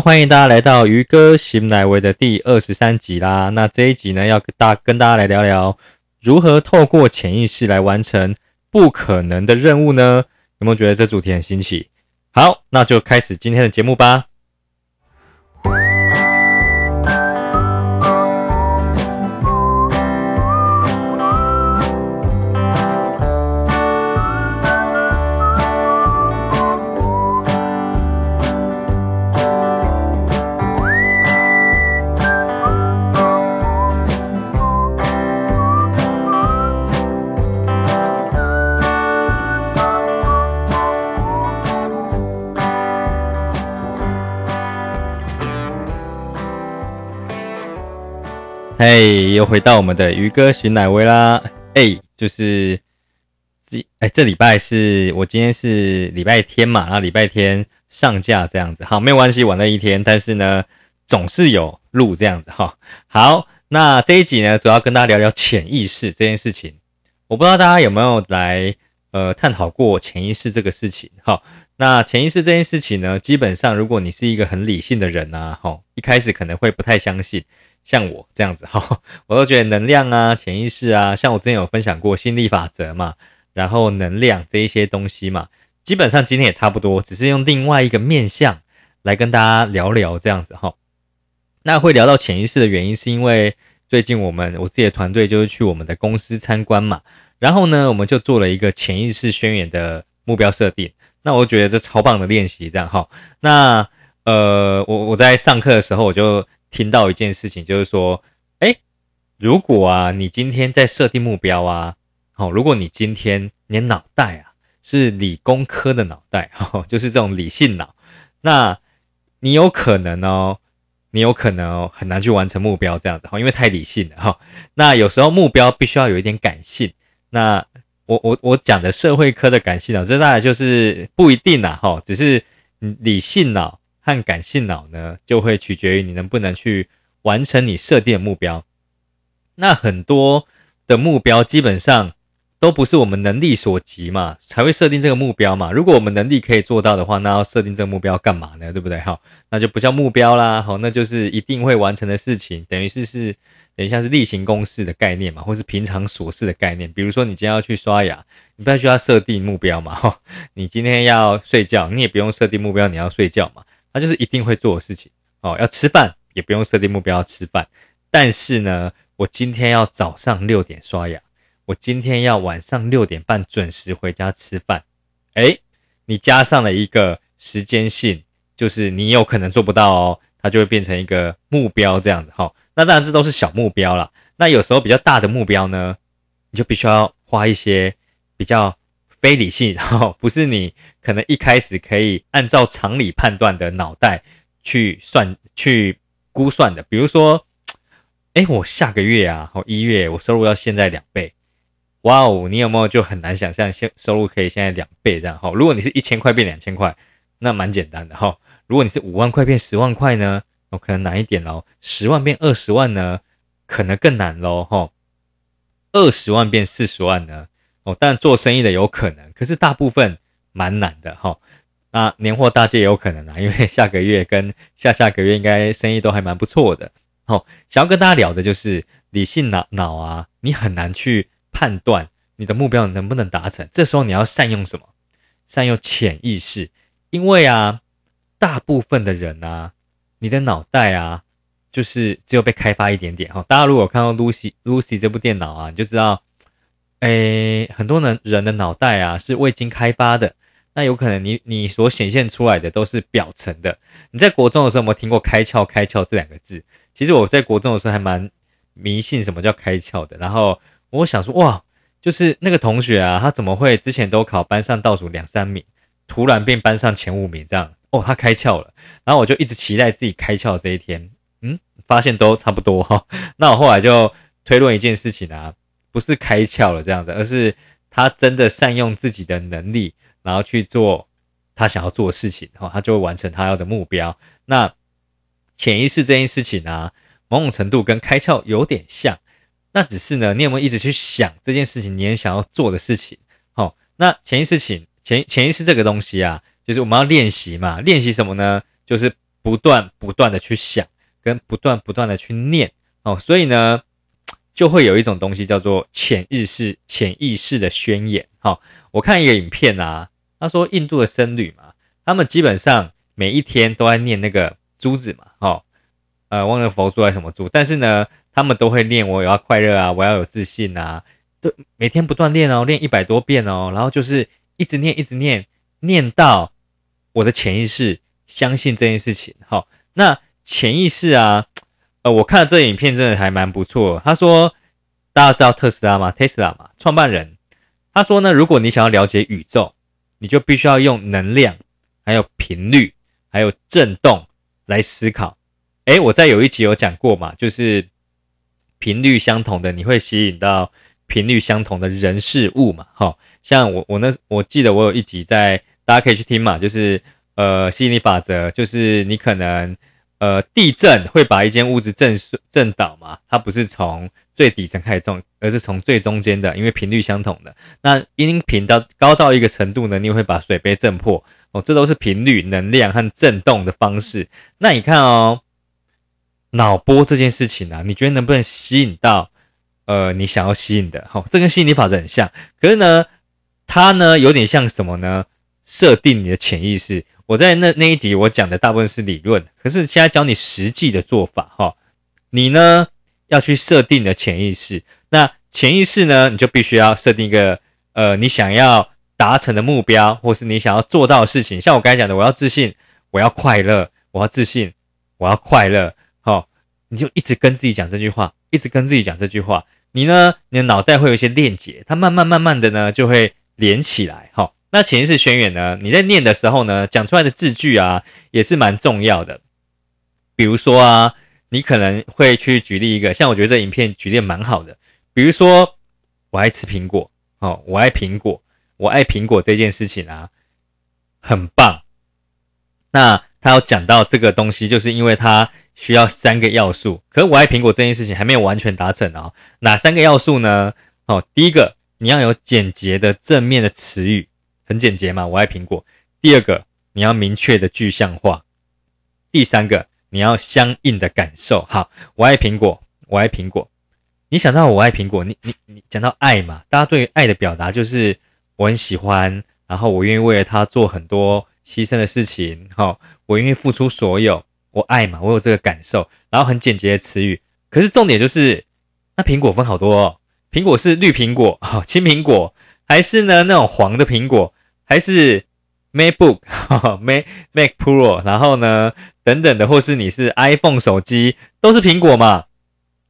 欢迎大家来到鱼哥醒奶维的第二十三集啦。那这一集呢，要大跟大家来聊聊如何透过潜意识来完成不可能的任务呢？有没有觉得这主题很新奇？好，那就开始今天的节目吧。哎又回到我们的鱼哥寻奶威啦！哎，就是这哎，这礼拜是我今天是礼拜天嘛，那礼拜天上架这样子，好，没有关系，晚了一天，但是呢，总是有录这样子哈。好，那这一集呢，主要跟大家聊聊潜意识这件事情。我不知道大家有没有来呃探讨过潜意识这个事情。好，那潜意识这件事情呢，基本上如果你是一个很理性的人呐，哈，一开始可能会不太相信。像我这样子哈，我都觉得能量啊、潜意识啊，像我之前有分享过心理法则嘛，然后能量这一些东西嘛，基本上今天也差不多，只是用另外一个面向来跟大家聊聊这样子哈。那会聊到潜意识的原因，是因为最近我们我自己的团队就是去我们的公司参观嘛，然后呢，我们就做了一个潜意识宣言的目标设定。那我觉得这超棒的练习，这样哈。那呃，我我在上课的时候我就。听到一件事情，就是说，哎，如果啊，你今天在设定目标啊，好，如果你今天你脑袋啊是理工科的脑袋，哈，就是这种理性脑，那你有可能哦，你有可能哦，很难去完成目标这样子哈，因为太理性了哈。那有时候目标必须要有一点感性。那我我我讲的社会科的感性脑，这大概就是不一定啦哈，只是理性脑。和感性脑呢，就会取决于你能不能去完成你设定的目标。那很多的目标基本上都不是我们能力所及嘛，才会设定这个目标嘛。如果我们能力可以做到的话，那要设定这个目标干嘛呢？对不对？好，那就不叫目标啦。好，那就是一定会完成的事情，等于是是等于像是例行公事的概念嘛，或是平常琐事的概念。比如说你今天要去刷牙，你不要需要设定目标嘛。哈，你今天要睡觉，你也不用设定目标，你要睡觉嘛。那就是一定会做的事情哦。要吃饭也不用设定目标要吃饭，但是呢，我今天要早上六点刷牙，我今天要晚上六点半准时回家吃饭。诶，你加上了一个时间性，就是你有可能做不到哦，它就会变成一个目标这样子哈。那当然这都是小目标了。那有时候比较大的目标呢，你就必须要花一些比较。非理性，然后不是你可能一开始可以按照常理判断的脑袋去算、去估算的。比如说，哎，我下个月啊，哦一月我收入要现在两倍，哇哦，你有没有就很难想象现收入可以现在两倍这样？哈，如果你是一千块变两千块，那蛮简单的哈。如果你是五万块变十万块呢，哦，可能难一点喽。十万变二十万呢，可能更难喽，哈。二十万变四十万呢？哦，但做生意的有可能，可是大部分蛮难的哈。那年货大街也有可能啊，因为下个月跟下下个月应该生意都还蛮不错的。好，想要跟大家聊的就是理性脑脑啊，你很难去判断你的目标能不能达成。这时候你要善用什么？善用潜意识，因为啊，大部分的人啊，你的脑袋啊，就是只有被开发一点点哈。大家如果看到 Lucy Lucy 这部电脑啊，你就知道。诶，很多人人的脑袋啊是未经开发的，那有可能你你所显现出来的都是表层的。你在国中的时候有没有听过“开窍”“开窍”这两个字？其实我在国中的时候还蛮迷信什么叫开窍的。然后我想说，哇，就是那个同学啊，他怎么会之前都考班上倒数两三名，突然变班上前五名这样？哦，他开窍了。然后我就一直期待自己开窍这一天。嗯，发现都差不多哈。那我后来就推论一件事情啊。不是开窍了这样子，而是他真的善用自己的能力，然后去做他想要做的事情，然后他就会完成他要的目标。那潜意识这件事情呢，某种程度跟开窍有点像，那只是呢，你有没有一直去想这件事情，你也想要做的事情？好，那潜意识、潜潜潜意识这个东西啊，就是我们要练习嘛，练习什么呢？就是不断不断的去想，跟不断不断的去念哦，所以呢，就会有一种东西叫做潜意识潜意识的宣言。好，我看一个影片啊，他说印度的僧侣嘛，他们基本上每一天都在念那个珠子嘛，哦，呃，忘了佛珠还是什么珠，但是呢，他们都会念我要快乐啊，我要有自信啊，都每天不断练哦，练一百多遍哦，然后就是一直念一直念，念到我的潜意识。相信这件事情，哈，那潜意识啊，呃，我看了这影片真的还蛮不错。他说，大家知道特斯拉吗？Tesla 嘛，创办人他说呢，如果你想要了解宇宙，你就必须要用能量、还有频率、还有震动来思考。诶，我在有一集有讲过嘛，就是频率相同的，你会吸引到频率相同的人事物嘛。哈，像我我那我记得我有一集在，大家可以去听嘛，就是。呃，吸引力法则就是你可能，呃，地震会把一间屋子震震倒嘛？它不是从最底层开始震，而是从最中间的，因为频率相同的。那音频到高到一个程度呢，你会把水杯震破哦。这都是频率、能量和震动的方式。那你看哦，脑波这件事情啊，你觉得能不能吸引到呃你想要吸引的？哦，这跟吸引力法则很像，可是呢，它呢有点像什么呢？设定你的潜意识。我在那那一集我讲的大部分是理论，可是现在教你实际的做法哈。你呢要去设定的潜意识，那潜意识呢你就必须要设定一个呃你想要达成的目标，或是你想要做到的事情。像我刚才讲的，我要自信，我要快乐，我要自信，我要快乐。好，你就一直跟自己讲这句话，一直跟自己讲这句话。你呢，你的脑袋会有一些链接，它慢慢慢慢的呢就会连起来。哈。那潜意识宣言呢？你在念的时候呢，讲出来的字句啊，也是蛮重要的。比如说啊，你可能会去举例一个，像我觉得这影片举例蛮好的。比如说，我爱吃苹果，哦，我爱苹果，我爱苹果这件事情啊，很棒。那他要讲到这个东西，就是因为他需要三个要素。可是我爱苹果这件事情还没有完全达成啊。哪三个要素呢？哦，第一个，你要有简洁的正面的词语。很简洁嘛，我爱苹果。第二个，你要明确的具象化。第三个，你要相应的感受。好，我爱苹果，我爱苹果。你想到我爱苹果，你你你讲到爱嘛？大家对于爱的表达就是我很喜欢，然后我愿意为了他做很多牺牲的事情。好，我愿意付出所有，我爱嘛，我有这个感受。然后很简洁的词语，可是重点就是，那苹果分好多哦。苹果是绿苹果，哈，青苹果。还是呢，那种黄的苹果，还是 MacBook、Mac Mac Pro，然后呢，等等的，或是你是 iPhone 手机，都是苹果嘛？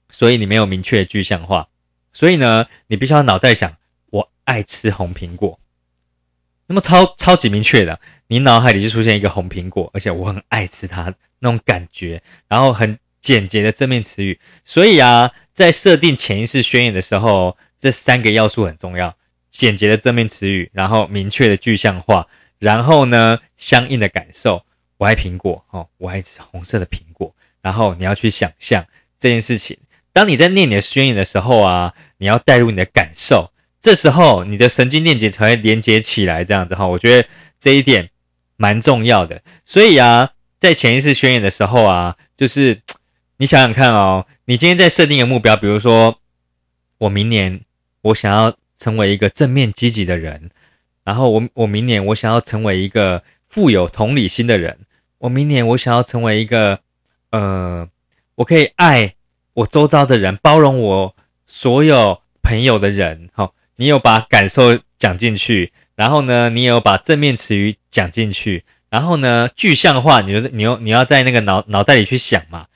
所以你没有明确具象化，所以呢，你必须要脑袋想，我爱吃红苹果，那么超超级明确的，你脑海里就出现一个红苹果，而且我很爱吃它那种感觉，然后很简洁的正面词语。所以啊，在设定潜意识宣言的时候，这三个要素很重要。简洁的正面词语，然后明确的具象化，然后呢，相应的感受。我爱苹果，哦，我爱吃红色的苹果。然后你要去想象这件事情。当你在念你的宣言的时候啊，你要带入你的感受，这时候你的神经链接才会连接起来。这样子哈，我觉得这一点蛮重要的。所以啊，在潜意识宣言的时候啊，就是你想想看哦，你今天在设定一个目标，比如说我明年我想要。成为一个正面积极的人，然后我我明年我想要成为一个富有同理心的人，我明年我想要成为一个呃，我可以爱我周遭的人，包容我所有朋友的人。好，你有把感受讲进去，然后呢，你有把正面词语讲进去，然后呢，具象化，你就你要你要在那个脑脑袋里去想嘛，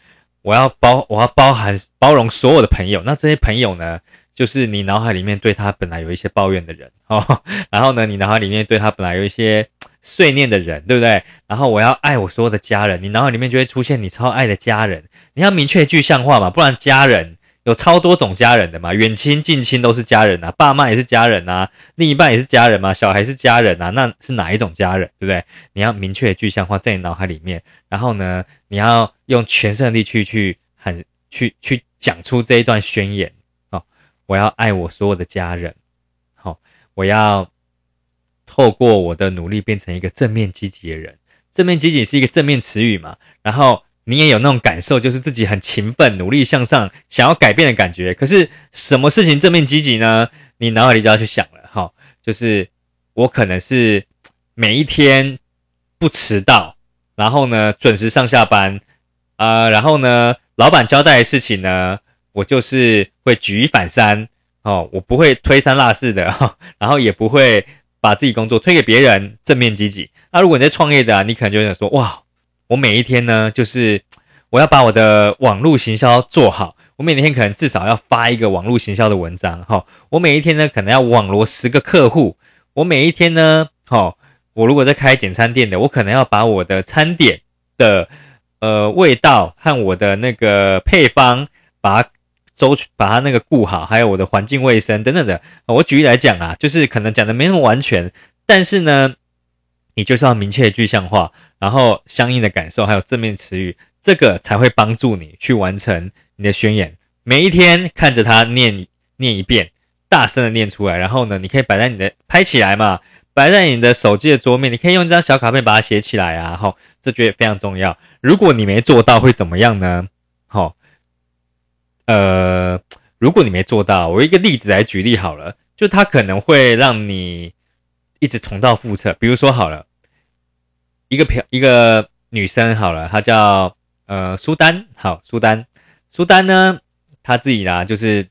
我要包我要包含包容所有的朋友，那这些朋友呢？就是你脑海里面对他本来有一些抱怨的人 哦，然后呢，你脑海里面对他本来有一些碎念的人，对不对？然后我要爱我所有的家人，你脑海里面就会出现你超爱的家人。你要明确具象化嘛，不然家人有超多种家人的嘛，远亲近亲都是家人啊，爸妈也是家人啊，另一半也是家人嘛，小孩是家人啊，那是哪一种家人，对不对？你要明确具象化在你脑海里面，然后呢，你要用全身的力去去很去去讲出这一段宣言。我要爱我所有的家人，好，我要透过我的努力变成一个正面积极的人。正面积极是一个正面词语嘛，然后你也有那种感受，就是自己很勤奋、努力向上、想要改变的感觉。可是什么事情正面积极呢？你脑海里就要去想了哈，就是我可能是每一天不迟到，然后呢准时上下班，啊，然后呢老板交代的事情呢，我就是会举一反三哦，我不会推三落四的，然后也不会把自己工作推给别人，正面积极。那如果你在创业的，你可能就想说，哇，我每一天呢，就是我要把我的网络行销做好。我每天可能至少要发一个网络行销的文章，哈。我每一天呢，可能要网罗十个客户。我每一天呢，哈，我如果在开简餐店的，我可能要把我的餐点的呃味道和我的那个配方，把周把它那个顾好，还有我的环境卫生等等的。我举例来讲啊，就是可能讲的没那么完全，但是呢，你就是要明确具象化，然后相应的感受，还有正面词语，这个才会帮助你去完成。你的宣言，每一天看着它念念一遍，大声的念出来，然后呢，你可以摆在你的拍起来嘛，摆在你的手机的桌面，你可以用一张小卡片把它写起来啊，哈，这觉得非常重要。如果你没做到会怎么样呢？好，呃，如果你没做到，我一个例子来举例好了，就它可能会让你一直重蹈覆辙。比如说好了，一个漂一个女生好了，她叫呃苏丹，好苏丹。苏丹呢，她自己啦，就是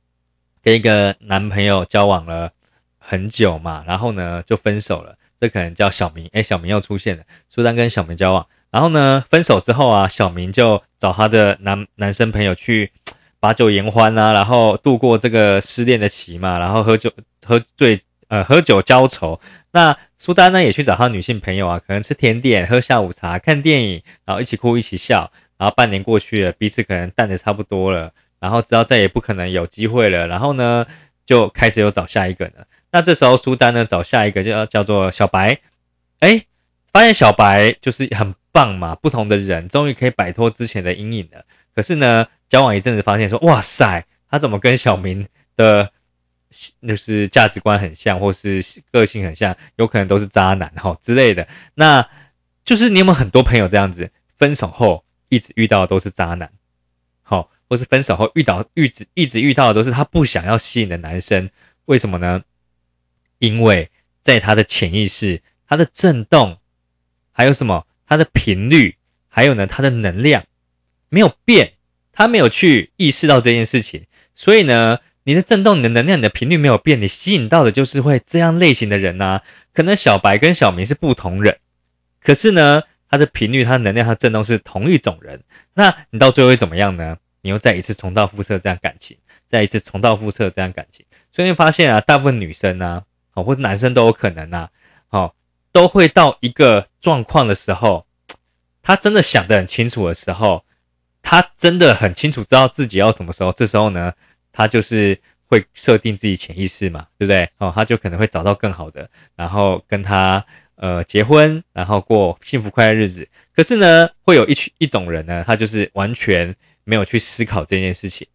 跟一个男朋友交往了很久嘛，然后呢就分手了。这可能叫小明，哎，小明又出现了。苏丹跟小明交往，然后呢分手之后啊，小明就找他的男男生朋友去把酒言欢啊，然后度过这个失恋的期嘛，然后喝酒喝醉，呃，喝酒浇愁。那苏丹呢也去找他女性朋友啊，可能吃甜点、喝下午茶、看电影，然后一起哭一起笑。然后半年过去了，彼此可能淡的差不多了，然后知道再也不可能有机会了，然后呢，就开始又找下一个了。那这时候苏丹呢找下一个叫叫做小白，哎，发现小白就是很棒嘛，不同的人终于可以摆脱之前的阴影了。可是呢，交往一阵子发现说，哇塞，他怎么跟小明的，就是价值观很像，或是个性很像，有可能都是渣男哈之类的。那就是你有没有很多朋友这样子，分手后？一直遇到的都是渣男，好，或是分手后遇到一直一直遇到的都是他不想要吸引的男生，为什么呢？因为在他的潜意识，他的震动，还有什么，他的频率，还有呢，他的能量没有变，他没有去意识到这件事情，所以呢，你的震动、你的能量、你的频率没有变，你吸引到的就是会这样类型的人呐。可能小白跟小明是不同人，可是呢。他的频率、他的能量、他震动是同一种人，那你到最后会怎么样呢？你又再一次重蹈覆辙这样感情，再一次重蹈覆辙这样感情，所以你发现啊，大部分女生呢，哦，或者男生都有可能啊，哦，都会到一个状况的时候，他真的想得很清楚的时候，他真的很清楚知道自己要什么时候，这时候呢，他就是会设定自己潜意识嘛，对不对？哦，他就可能会找到更好的，然后跟他。呃，结婚然后过幸福快乐日子，可是呢，会有一群一种人呢，他就是完全没有去思考这件事情，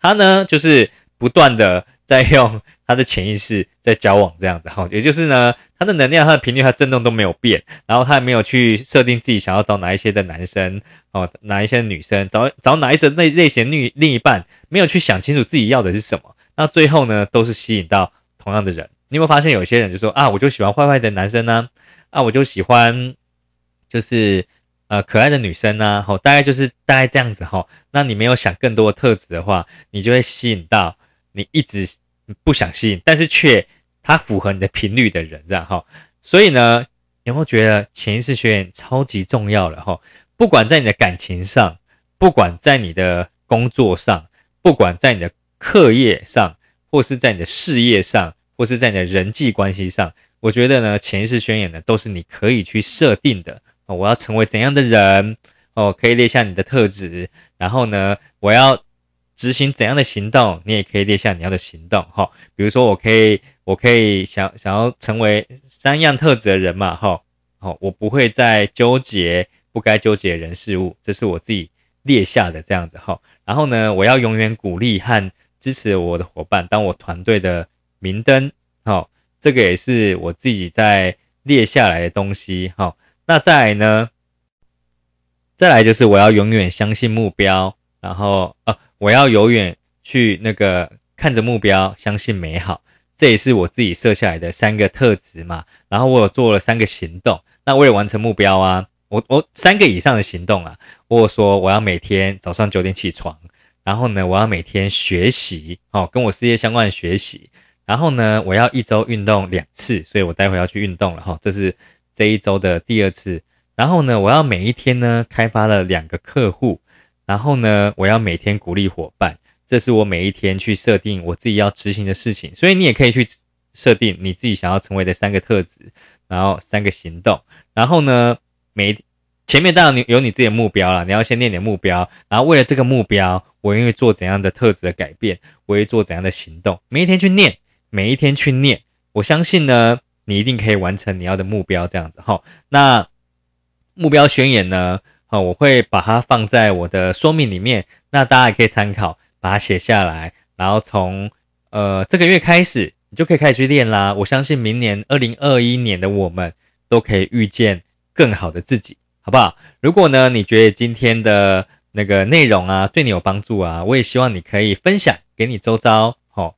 他呢就是不断的在用他的潜意识在交往这样子，哈，也就是呢，他的能量、他的频率、他震动都没有变，然后他也没有去设定自己想要找哪一些的男生哦，哪一些女生，找找哪一些类类型女另一半，没有去想清楚自己要的是什么，那最后呢，都是吸引到同样的人。你有没有发现有些人就说啊，我就喜欢坏坏的男生呢，啊，我就喜欢就是呃可爱的女生呢，吼，大概就是大概这样子哈。那你没有想更多的特质的话，你就会吸引到你一直不想吸引，但是却他符合你的频率的人，这样哈。所以呢，有没有觉得潜意识学员超级重要了哈？不管在你的感情上，不管在你的工作上，不管在你的课业上，或是在你的事业上。或是在你的人际关系上，我觉得呢，潜意识宣言呢，都是你可以去设定的哦。我要成为怎样的人哦？可以列下你的特质，然后呢，我要执行怎样的行动，你也可以列下你要的行动哈。比如说，我可以，我可以想想要成为三样特质的人嘛哈。好，我不会再纠结不该纠结的人事物，这是我自己列下的这样子哈。然后呢，我要永远鼓励和支持我的伙伴，当我团队的。明灯，好，这个也是我自己在列下来的东西，好，那再来呢，再来就是我要永远相信目标，然后呃，我要永远去那个看着目标，相信美好，这也是我自己设下来的三个特质嘛。然后我有做了三个行动，那为了完成目标啊，我我三个以上的行动啊，我说我要每天早上九点起床，然后呢，我要每天学习，哦，跟我事业相关的学习，然后呢，我要一周运动两次，所以我待会要去运动了哈，这是这一周的第二次。然后呢，我要每一天呢开发了两个客户，然后呢，我要每天鼓励伙伴，这是我每一天去设定我自己要执行的事情。所以你也可以去设定你自己想要成为的三个特质，然后三个行动。然后呢，每前面当然你有你自己的目标了，你要先念你的目标，然后为了这个目标，我愿意做怎样的特质的改变，我会做怎样的行动，每一天去念，每一天去念，我相信呢，你一定可以完成你要的目标。这样子哈，那。目标宣言呢？好，我会把它放在我的说明里面，那大家也可以参考，把它写下来，然后从呃这个月开始，你就可以开始去练啦。我相信明年二零二一年的我们都可以遇见更好的自己，好不好？如果呢，你觉得今天的那个内容啊对你有帮助啊，我也希望你可以分享给你周遭，好，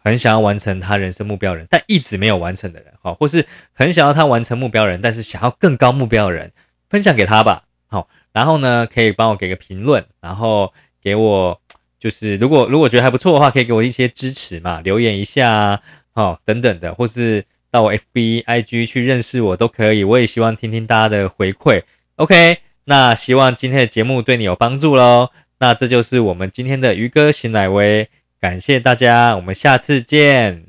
很想要完成他人生目标人，但一直没有完成的人，好，或是很想要他完成目标人，但是想要更高目标的人。分享给他吧，好，然后呢，可以帮我给个评论，然后给我就是如果如果觉得还不错的话，可以给我一些支持嘛，留言一下，好，等等的，或是到 FB IG 去认识我都可以，我也希望听听大家的回馈。OK，那希望今天的节目对你有帮助喽。那这就是我们今天的鱼哥邢乃威，感谢大家，我们下次见。